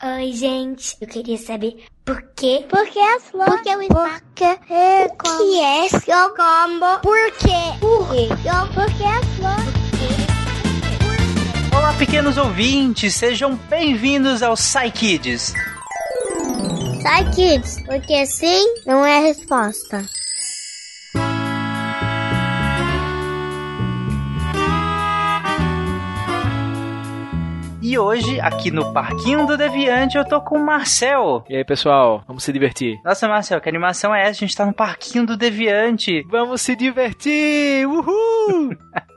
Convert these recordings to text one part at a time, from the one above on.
Oi, gente. Eu queria saber por quê? Por que as flores? Por que o espaço? Por que é como? que é seu combo? Por quê? Por quê? Por que as flores? Olá, pequenos ouvintes, sejam bem-vindos ao Psy Kids. Sai, kids, porque sim não é a resposta. E hoje, aqui no Parquinho do Deviante, eu tô com o Marcel. E aí, pessoal, vamos se divertir. Nossa, Marcel, que animação é essa? A gente tá no Parquinho do Deviante. Vamos se divertir! Uhul!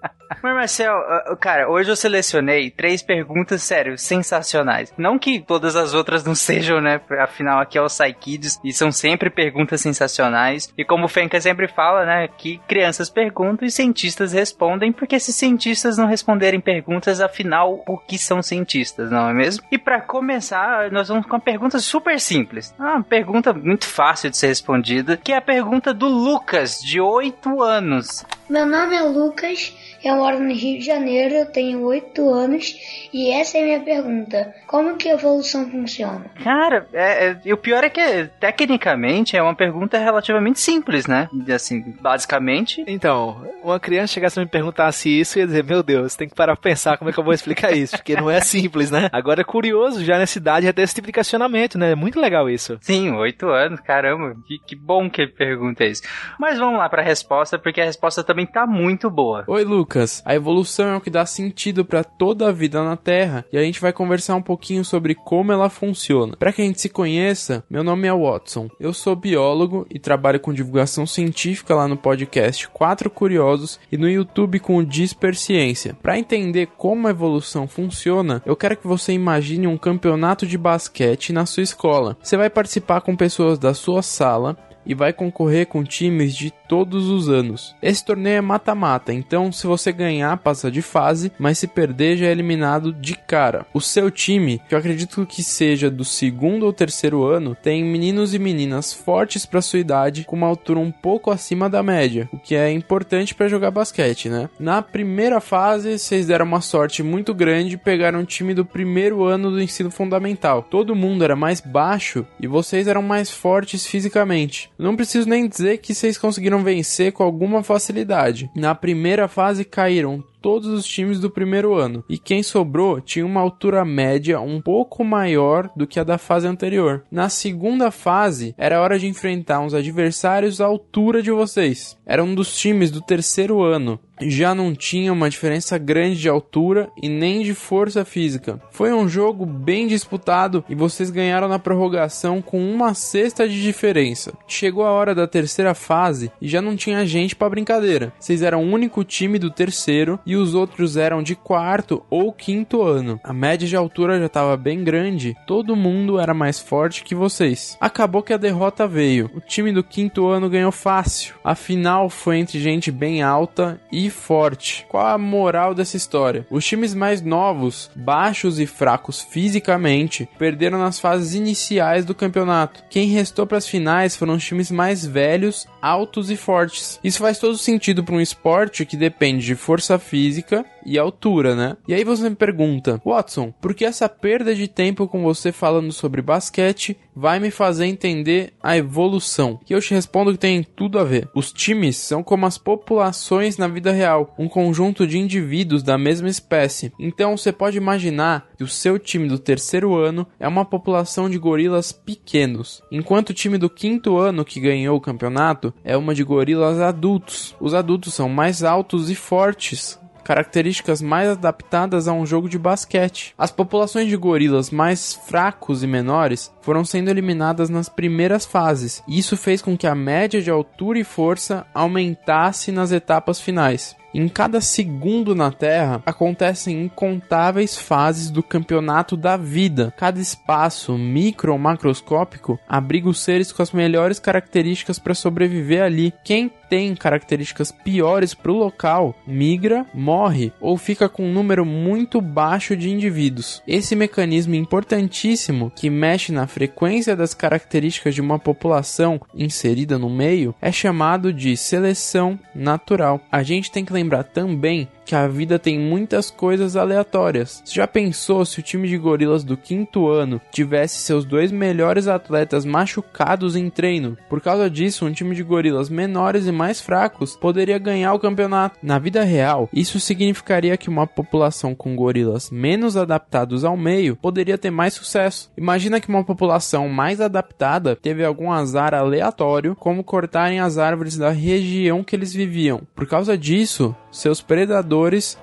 Mas, Marcel, uh, cara, hoje eu selecionei três perguntas, sério, sensacionais. Não que todas as outras não sejam, né? Afinal, aqui é o Psy Kids e são sempre perguntas sensacionais. E como o Fenka sempre fala, né? Que crianças perguntam e cientistas respondem, porque se cientistas não responderem perguntas, afinal, o que são cientistas, não é mesmo? E para começar, nós vamos com uma pergunta super simples. Ah, uma pergunta muito fácil de ser respondida, que é a pergunta do Lucas, de 8 anos. Meu nome é Lucas, eu moro no Rio de Janeiro, eu tenho 8 anos e essa é a minha pergunta: como que a evolução funciona? Cara, é, é- e o pior é que, tecnicamente, é uma pergunta relativamente simples, né? Assim, basicamente. Então, uma criança chegasse e me perguntasse isso e ia dizer, meu Deus, tem que parar pra pensar como é que eu vou explicar isso, porque não é simples, né? Agora é curioso, já nessa idade já ter esse tipo de questionamento, né? É muito legal isso. Sim, oito anos, caramba, que, que bom que ele pergunta isso. Mas vamos lá pra resposta, porque a resposta também tá muito boa. Oi, Lucas. A evolução é o que dá sentido para toda a vida na Terra e a gente vai conversar um pouquinho sobre como ela funciona. Para que a gente se conheça, meu nome é Watson. Eu sou biólogo e trabalho com divulgação científica lá no podcast Quatro Curiosos e no YouTube com o Disper Ciência. Para entender como a evolução funciona, eu quero que você imagine um campeonato de basquete na sua escola. Você vai participar com pessoas da sua sala e vai concorrer com times de todos os anos. Esse torneio é mata-mata, então se você ganhar, passa de fase, mas se perder, já é eliminado de cara. O seu time, que eu acredito que seja do segundo ou terceiro ano, tem meninos e meninas fortes para sua idade, com uma altura um pouco acima da média, o que é importante para jogar basquete, né? Na primeira fase, vocês deram uma sorte muito grande e pegaram o time do primeiro ano do ensino fundamental. Todo mundo era mais baixo e vocês eram mais fortes fisicamente. Não preciso nem dizer que vocês conseguiram vencer com alguma facilidade. Na primeira fase caíram todos os times do primeiro ano. E quem sobrou tinha uma altura média um pouco maior do que a da fase anterior. Na segunda fase, era hora de enfrentar uns adversários à altura de vocês. Era um dos times do terceiro ano. Já não tinha uma diferença grande de altura e nem de força física. Foi um jogo bem disputado e vocês ganharam na prorrogação com uma cesta de diferença. Chegou a hora da terceira fase e já não tinha gente para brincadeira. Vocês eram o único time do terceiro e os outros eram de quarto ou quinto ano. A média de altura já estava bem grande, todo mundo era mais forte que vocês. Acabou que a derrota veio. O time do quinto ano ganhou fácil. A final foi entre gente bem alta e forte. Qual a moral dessa história? Os times mais novos, baixos e fracos fisicamente, perderam nas fases iniciais do campeonato. Quem restou para as finais foram os times mais velhos, altos e fortes. Isso faz todo sentido para um esporte que depende de força física e altura, né? E aí você me pergunta, Watson, por que essa perda de tempo com você falando sobre basquete vai me fazer entender a evolução? E eu te respondo que tem tudo a ver. Os times são como as populações na vida real, um conjunto de indivíduos da mesma espécie. Então você pode imaginar que o seu time do terceiro ano é uma população de gorilas pequenos, enquanto o time do quinto ano que ganhou o campeonato é uma de gorilas adultos. Os adultos são mais altos e fortes, características mais adaptadas a um jogo de basquete. As populações de gorilas mais fracos e menores foram sendo eliminadas nas primeiras fases, e isso fez com que a média de altura e força aumentasse nas etapas finais. Em cada segundo na Terra acontecem incontáveis fases do campeonato da vida. Cada espaço, micro ou macroscópico, abriga os seres com as melhores características para sobreviver ali. Quem tem características piores para o local migra, morre ou fica com um número muito baixo de indivíduos. Esse mecanismo importantíssimo que mexe na frequência das características de uma população inserida no meio é chamado de seleção natural. A gente tem que lembrar também que a vida tem muitas coisas aleatórias. Você já pensou se o time de gorilas do quinto ano tivesse seus dois melhores atletas machucados em treino? Por causa disso, um time de gorilas menores e mais fracos poderia ganhar o campeonato. Na vida real, isso significaria que uma população com gorilas menos adaptados ao meio poderia ter mais sucesso. Imagina que uma população mais adaptada teve algum azar aleatório, como cortarem as árvores da região que eles viviam. Por causa disso, seus predadores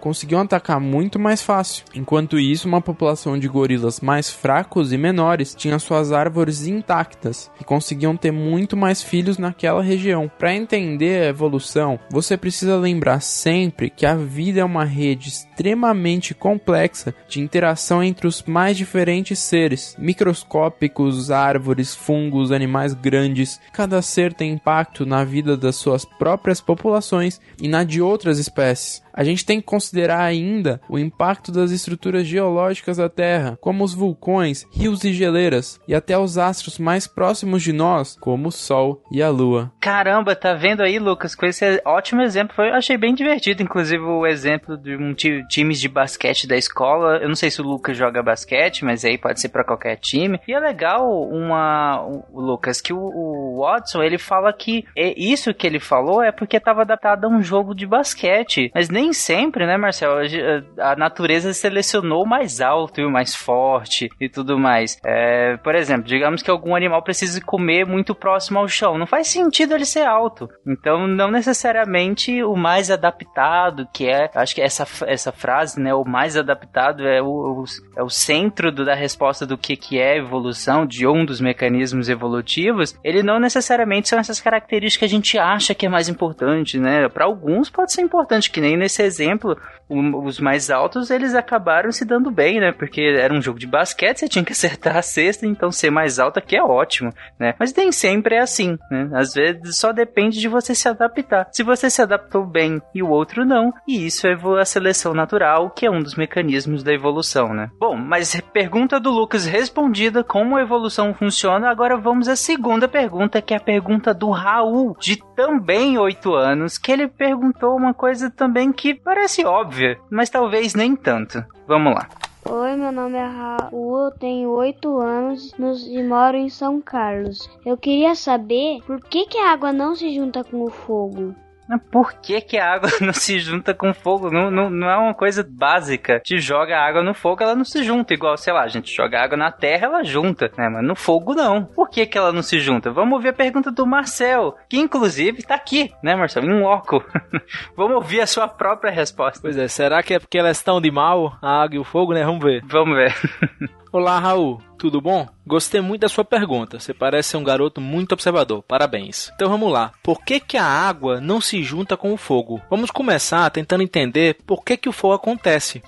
conseguiam atacar muito mais fácil. Enquanto isso, uma população de gorilas mais fracos e menores tinha suas árvores intactas e conseguiam ter muito mais filhos naquela região. Para entender a evolução, você precisa lembrar sempre que a vida é uma rede extremamente complexa de interação entre os mais diferentes seres, microscópicos, árvores, fungos, animais grandes. Cada ser tem impacto na vida das suas próprias populações e na de outras espécies. A gente tem que considerar ainda o impacto das estruturas geológicas da Terra, como os vulcões, rios e geleiras, e até os astros mais próximos de nós, como o Sol e a Lua. Caramba, tá vendo aí, Lucas? Com esse ótimo exemplo, eu achei bem divertido, inclusive o exemplo de um time, times de basquete da escola. Eu não sei se o Lucas joga basquete, mas aí pode ser para qualquer time. E é legal uma, o Lucas que o, o Watson ele fala que é isso que ele falou é porque estava adaptado a um jogo de basquete, mas nem nem sempre, né, Marcel? A natureza selecionou o mais alto e o mais forte e tudo mais. É, por exemplo, digamos que algum animal precise comer muito próximo ao chão. Não faz sentido ele ser alto. Então, não necessariamente o mais adaptado, que é, acho que essa, essa frase, né, o mais adaptado é o, o é o centro do, da resposta do que, que é evolução, de um dos mecanismos evolutivos. Ele não necessariamente são essas características que a gente acha que é mais importante, né? Para alguns pode ser importante, que nem nesse esse exemplo, os mais altos, eles acabaram se dando bem, né? Porque era um jogo de basquete, você tinha que acertar a cesta, então ser mais alto aqui é ótimo, né? Mas nem sempre é assim, né? Às vezes só depende de você se adaptar. Se você se adaptou bem e o outro não, e isso é a seleção natural, que é um dos mecanismos da evolução, né? Bom, mas pergunta do Lucas respondida, como a evolução funciona, agora vamos à segunda pergunta, que é a pergunta do Raul, de também 8 anos, que ele perguntou uma coisa também que parece óbvia, mas talvez nem tanto. Vamos lá. Oi, meu nome é Raul, tenho 8 anos e moro em São Carlos. Eu queria saber por que, que a água não se junta com o fogo. Por que, que a água não se junta com fogo? Não, não, não é uma coisa básica. Te joga água no fogo, ela não se junta. Igual, sei lá, a gente joga água na terra, ela junta, né? Mas no fogo não. Por que, que ela não se junta? Vamos ouvir a pergunta do Marcel, que inclusive tá aqui, né, Marcel? Em um loco. Vamos ouvir a sua própria resposta. Pois é, será que é porque elas estão de mal, a água e o fogo, né? Vamos ver. Vamos ver. Olá, Raul. Tudo bom? Gostei muito da sua pergunta. Você parece ser um garoto muito observador. Parabéns. Então vamos lá. Por que, que a água não se junta com o fogo? Vamos começar tentando entender por que, que o fogo acontece.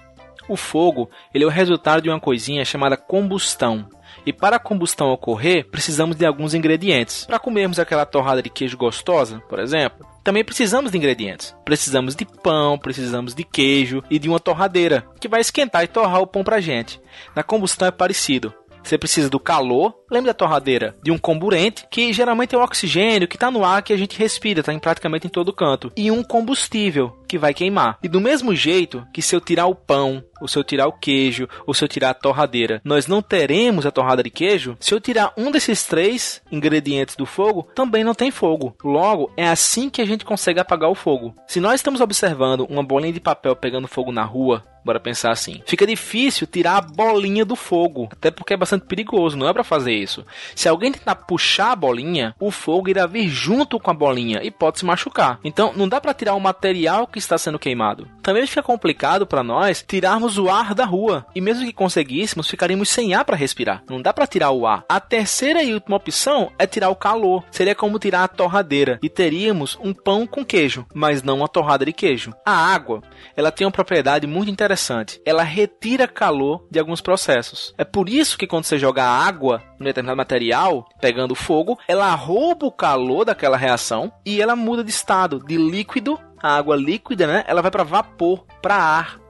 O fogo ele é o resultado de uma coisinha chamada combustão. E para a combustão ocorrer, precisamos de alguns ingredientes. Para comermos aquela torrada de queijo gostosa, por exemplo, também precisamos de ingredientes. Precisamos de pão, precisamos de queijo e de uma torradeira, que vai esquentar e torrar o pão pra gente. Na combustão é parecido. Você precisa do calor, lembra da torradeira? De um comburente, que geralmente é o oxigênio que está no ar que a gente respira, está em praticamente em todo canto. E um combustível, que vai queimar. E do mesmo jeito que se eu tirar o pão, ou se eu tirar o queijo, ou se eu tirar a torradeira, nós não teremos a torrada de queijo, se eu tirar um desses três ingredientes do fogo, também não tem fogo. Logo, é assim que a gente consegue apagar o fogo. Se nós estamos observando uma bolinha de papel pegando fogo na rua, Bora pensar assim. Fica difícil tirar a bolinha do fogo, até porque é bastante perigoso, não é para fazer isso. Se alguém tentar puxar a bolinha, o fogo irá vir junto com a bolinha e pode se machucar. Então, não dá para tirar o material que está sendo queimado. Também fica complicado para nós tirarmos o ar da rua. E mesmo que conseguíssemos, ficaríamos sem ar para respirar. Não dá para tirar o ar. A terceira e última opção é tirar o calor. Seria como tirar a torradeira e teríamos um pão com queijo, mas não uma torrada de queijo. A água, ela tem uma propriedade muito interessante. Ela retira calor de alguns processos. É por isso que quando você joga água em determinado material, pegando fogo, ela rouba o calor daquela reação e ela muda de estado de líquido a água líquida, né, ela vai para vapor, para ar.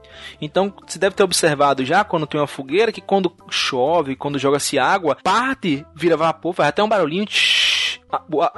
Então, você deve ter observado já quando tem uma fogueira que quando chove, quando joga-se água, parte vira vapor, faz até um barulhinho, tsh,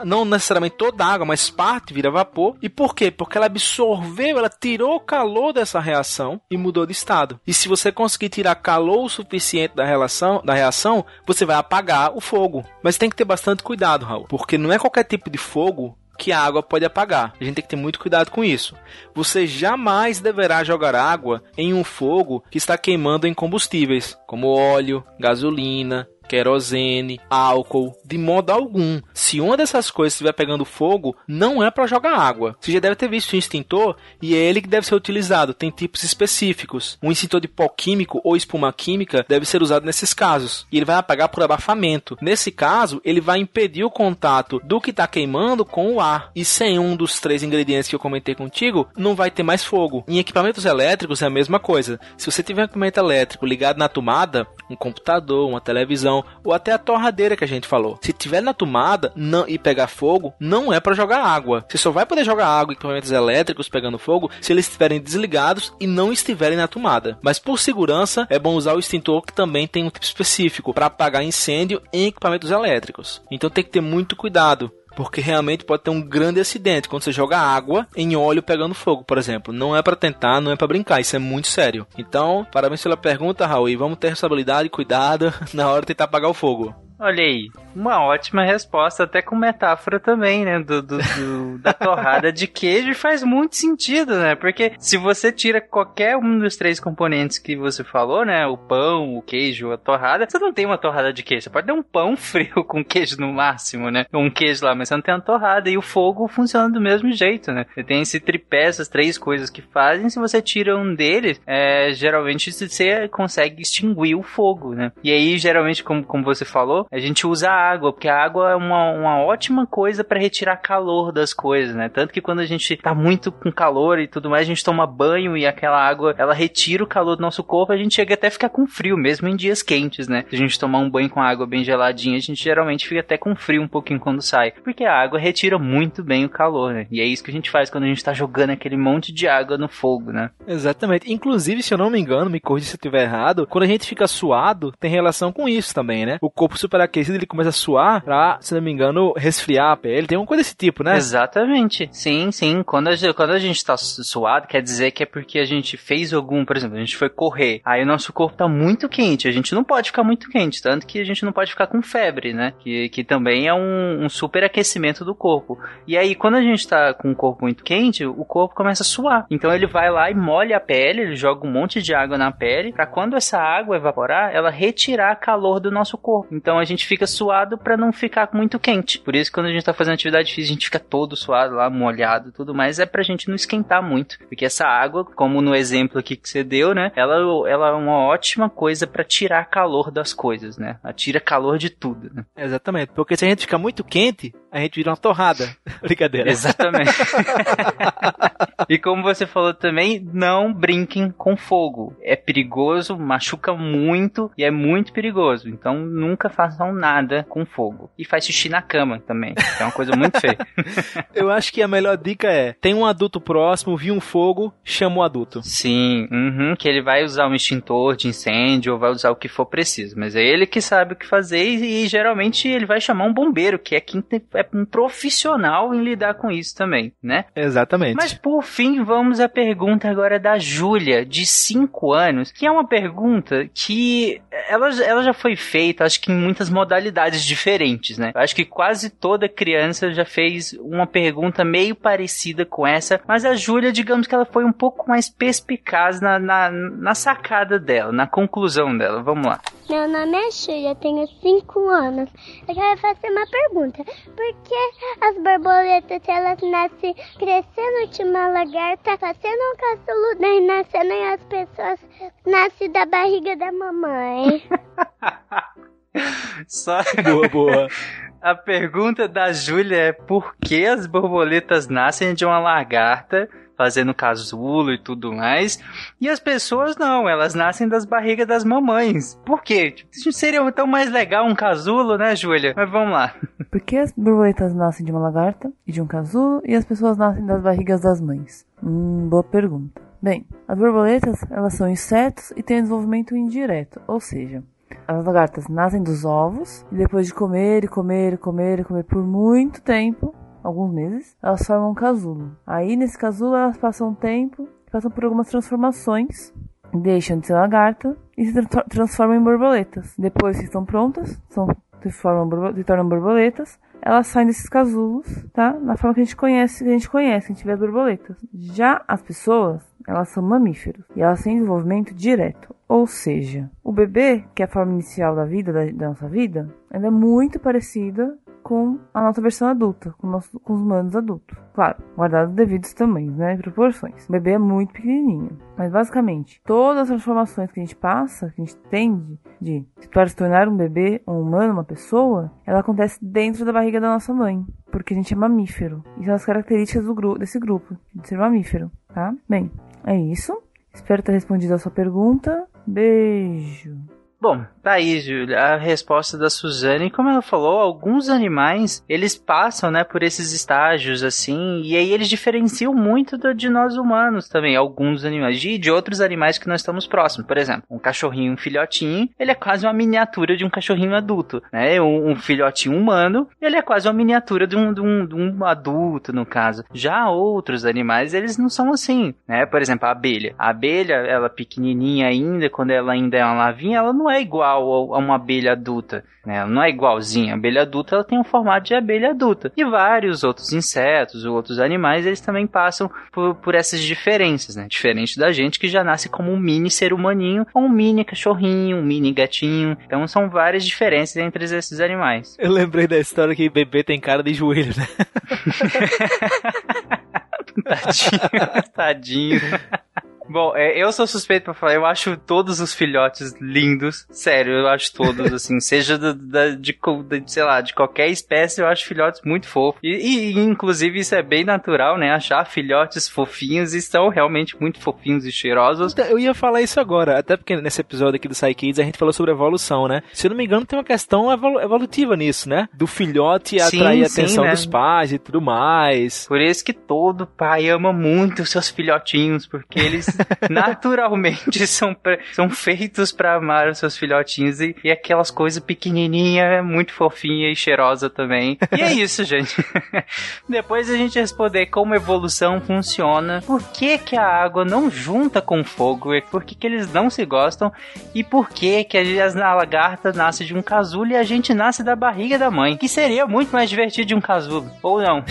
não necessariamente toda a água, mas parte vira vapor. E por quê? Porque ela absorveu, ela tirou o calor dessa reação e mudou de estado. E se você conseguir tirar calor o suficiente da relação, da reação, você vai apagar o fogo. Mas tem que ter bastante cuidado, Raul, porque não é qualquer tipo de fogo que a água pode apagar. A gente tem que ter muito cuidado com isso. Você jamais deverá jogar água em um fogo que está queimando em combustíveis, como óleo, gasolina, querosene, álcool, de modo algum. Se uma dessas coisas estiver pegando fogo, não é para jogar água. Você já deve ter visto um extintor e é ele que deve ser utilizado. Tem tipos específicos. Um extintor de pó químico ou espuma química deve ser usado nesses casos. E ele vai apagar por abafamento. Nesse caso, ele vai impedir o contato do que está queimando com o ar. E sem um dos três ingredientes que eu comentei contigo, não vai ter mais fogo. Em equipamentos elétricos é a mesma coisa. Se você tiver um equipamento elétrico ligado na tomada, um computador, uma televisão, ou até a torradeira que a gente falou. Se tiver na tomada não, e pegar fogo, não é para jogar água. Você só vai poder jogar água em equipamentos elétricos pegando fogo se eles estiverem desligados e não estiverem na tomada. Mas por segurança, é bom usar o extintor que também tem um tipo específico para apagar incêndio em equipamentos elétricos. Então tem que ter muito cuidado. Porque realmente pode ter um grande acidente quando você joga água em óleo pegando fogo, por exemplo. Não é para tentar, não é para brincar, isso é muito sério. Então, parabéns pela pergunta, Raul, e vamos ter responsabilidade e cuidado na hora de tentar apagar o fogo. Olha aí, uma ótima resposta, até com metáfora também, né? Do, do, do da torrada de queijo faz muito sentido, né? Porque se você tira qualquer um dos três componentes que você falou, né? O pão, o queijo, a torrada, você não tem uma torrada de queijo. Você pode ter um pão frio com queijo no máximo, né? Um queijo lá, mas você não tem uma torrada. E o fogo funciona do mesmo jeito, né? Você tem esse tripé, essas três coisas que fazem. Se você tira um deles, é, geralmente você consegue extinguir o fogo, né? E aí, geralmente, como, como você falou, a gente usa água, porque a água é uma, uma ótima coisa para retirar calor das coisas, né? Tanto que quando a gente tá muito com calor e tudo mais, a gente toma banho e aquela água, ela retira o calor do nosso corpo, a gente chega até a ficar com frio, mesmo em dias quentes, né? Se a gente tomar um banho com água bem geladinha, a gente geralmente fica até com frio um pouquinho quando sai, porque a água retira muito bem o calor, né? E é isso que a gente faz quando a gente tá jogando aquele monte de água no fogo, né? Exatamente. Inclusive, se eu não me engano, me corrija se eu estiver errado, quando a gente fica suado, tem relação com isso também, né? O corpo superaquecido, ele começa a suar pra, se não me engano, resfriar a pele. Tem uma coisa desse tipo, né? Exatamente. Sim, sim. Quando a, gente, quando a gente tá suado, quer dizer que é porque a gente fez algum, por exemplo, a gente foi correr. Aí o nosso corpo tá muito quente. A gente não pode ficar muito quente. Tanto que a gente não pode ficar com febre, né? Que, que também é um, um superaquecimento do corpo. E aí, quando a gente tá com o corpo muito quente, o corpo começa a suar. Então ele vai lá e molha a pele, ele joga um monte de água na pele, para quando essa água evaporar, ela retirar calor do nosso corpo. Então a gente fica suado para não ficar muito quente. Por isso, quando a gente tá fazendo atividade física, a gente fica todo suado lá, molhado e tudo mais, é pra gente não esquentar muito. Porque essa água, como no exemplo aqui que você deu, né? Ela, ela é uma ótima coisa para tirar calor das coisas, né? Ela tira calor de tudo, né? Exatamente. Porque se a gente fica muito quente, a gente vira uma torrada. Brincadeira. Exatamente. e como você falou também, não brinquem com fogo. É perigoso, machuca muito e é muito perigoso. Então nunca façam nada com fogo. E faz xixi na cama também. é uma coisa muito feia. Eu acho que a melhor dica é: tem um adulto próximo, viu um fogo, chama o adulto. Sim, uhum, que ele vai usar um extintor de incêndio ou vai usar o que for preciso. Mas é ele que sabe o que fazer e, e geralmente ele vai chamar um bombeiro, que é quem é um profissional em lidar com isso também, né? Exatamente. Mas por fim, vamos à pergunta agora da Júlia, de 5 anos, que é uma pergunta que ela, ela já foi feita, acho que em muitas modalidades diferentes, né? Acho que quase toda criança já fez uma pergunta meio parecida com essa, mas a Júlia, digamos que ela foi um pouco mais perspicaz na, na, na sacada dela, na conclusão dela. Vamos lá. Meu nome é Júlia, tenho 5 anos. Eu quero fazer uma pergunta. Por que as borboletas, elas nascem crescendo de uma lagarta, fazendo um casulo, daí nascendo e as pessoas nascem da barriga da mamãe? Só... Boa, boa. A pergunta da Júlia é por que as borboletas nascem de uma lagarta fazendo casulo e tudo mais. E as pessoas não, elas nascem das barrigas das mamães. Por quê? Tipo, seria tão mais legal um casulo, né, Júlia? Mas vamos lá. Por que as borboletas nascem de uma lagarta e de um casulo e as pessoas nascem das barrigas das mães? Hum, boa pergunta. Bem, as borboletas, elas são insetos e têm desenvolvimento indireto, ou seja, As lagartas nascem dos ovos e depois de comer e comer e comer e comer por muito tempo, alguns meses, elas formam um casulo. Aí nesse casulo elas passam um tempo, passam por algumas transformações, deixam de ser lagarta e se tra transformam em borboletas. Depois que estão prontas, são, se, formam, se tornam borboletas, elas saem desses casulos, tá? Na forma que a gente conhece, que a gente conhece, a gente vê as borboletas. Já as pessoas, elas são mamíferos e elas têm desenvolvimento direto. Ou seja, o bebê, que é a forma inicial da vida, da, da nossa vida, ela é muito parecida com a nossa versão adulta, com, nosso, com os humanos adultos. Claro, guardados devidos tamanhos, né? Proporções. O bebê é muito pequenininho. Mas basicamente, todas as transformações que a gente passa, que a gente tende de se tornar um bebê, um humano, uma pessoa, ela acontece dentro da barriga da nossa mãe. Porque a gente é mamífero. E são as características do gru desse grupo, de ser mamífero, tá? Bem, é isso. Espero ter respondido a sua pergunta. Beijo. Bom, tá aí, Júlia, a resposta da Suzane. Como ela falou, alguns animais, eles passam, né, por esses estágios, assim, e aí eles diferenciam muito do, de nós humanos também, alguns animais, de, de outros animais que nós estamos próximos. Por exemplo, um cachorrinho, um filhotinho, ele é quase uma miniatura de um cachorrinho adulto, né? Um, um filhotinho humano, ele é quase uma miniatura de um, de, um, de um adulto, no caso. Já outros animais, eles não são assim, né? Por exemplo, a abelha. A abelha, ela pequenininha ainda, quando ela ainda é uma lavinha, ela não é igual a uma abelha adulta, né? Ela não é igualzinha. A abelha adulta ela tem um formato de abelha adulta. E vários outros insetos, outros animais, eles também passam por, por essas diferenças, né? Diferente da gente que já nasce como um mini ser humaninho, ou um mini cachorrinho, um mini gatinho. Então são várias diferenças entre esses animais. Eu lembrei da história que bebê tem cara de joelho, né? tadinho, tadinho. Bom, é, eu sou suspeito pra falar, eu acho todos os filhotes lindos, sério, eu acho todos, assim, seja do, da, de, de, sei lá, de qualquer espécie, eu acho filhotes muito fofos. E, e, inclusive, isso é bem natural, né? Achar filhotes fofinhos e são realmente muito fofinhos e cheirosos. Então, eu ia falar isso agora, até porque nesse episódio aqui do Psy a gente falou sobre evolução, né? Se eu não me engano, tem uma questão evolu evolutiva nisso, né? Do filhote atrair sim, a atenção sim, né? dos pais e tudo mais. Por isso que todo pai ama muito seus filhotinhos, porque eles naturalmente são, são feitos para amar os seus filhotinhos e, e aquelas coisas pequenininha, muito fofinha e cheirosa também. E é isso, gente. Depois a gente responder como evolução funciona, por que que a água não junta com fogo, por que que eles não se gostam e por que que as lagartas nascem de um casulo e a gente nasce da barriga da mãe, que seria muito mais divertido de um casulo, ou não.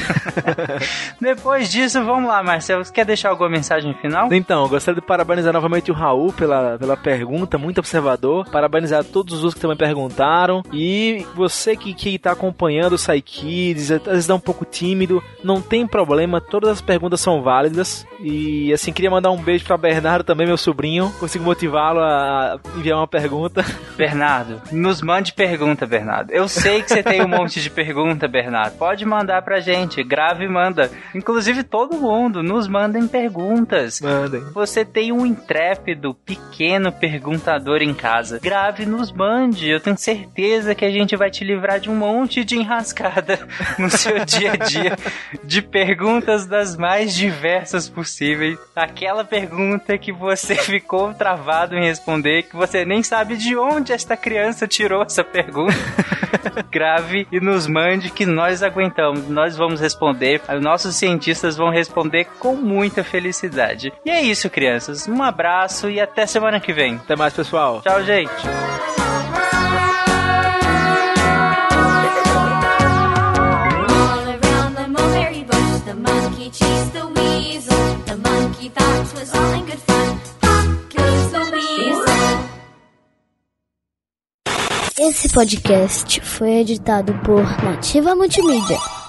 Depois disso, vamos lá, Marcelo, você quer deixar alguma mensagem final? Então, gostaria de parabenizar novamente o Raul pela, pela pergunta, muito observador. Parabenizar todos os que também perguntaram. E você que, que tá acompanhando o Psykids, às vezes dá um pouco tímido, não tem problema, todas as perguntas são válidas. E assim, queria mandar um beijo para Bernardo também, meu sobrinho. Consigo motivá-lo a enviar uma pergunta. Bernardo, nos mande pergunta, Bernardo. Eu sei que você tem um monte de pergunta, Bernardo. Pode mandar pra gente, grave e manda. Inclusive todo mundo, nos mandem perguntas. Mandem. Você você tem um intrépido, pequeno perguntador em casa, grave nos mande. Eu tenho certeza que a gente vai te livrar de um monte de enrascada no seu dia a dia, de perguntas das mais diversas possíveis. Aquela pergunta que você ficou travado em responder, que você nem sabe de onde esta criança tirou essa pergunta. grave e nos mande que nós aguentamos. Nós vamos responder. Os nossos cientistas vão responder com muita felicidade. E é isso, crianças. Um abraço e até semana que vem. Até mais, pessoal. Tchau, gente. Esse podcast foi editado por Nativa Multimídia.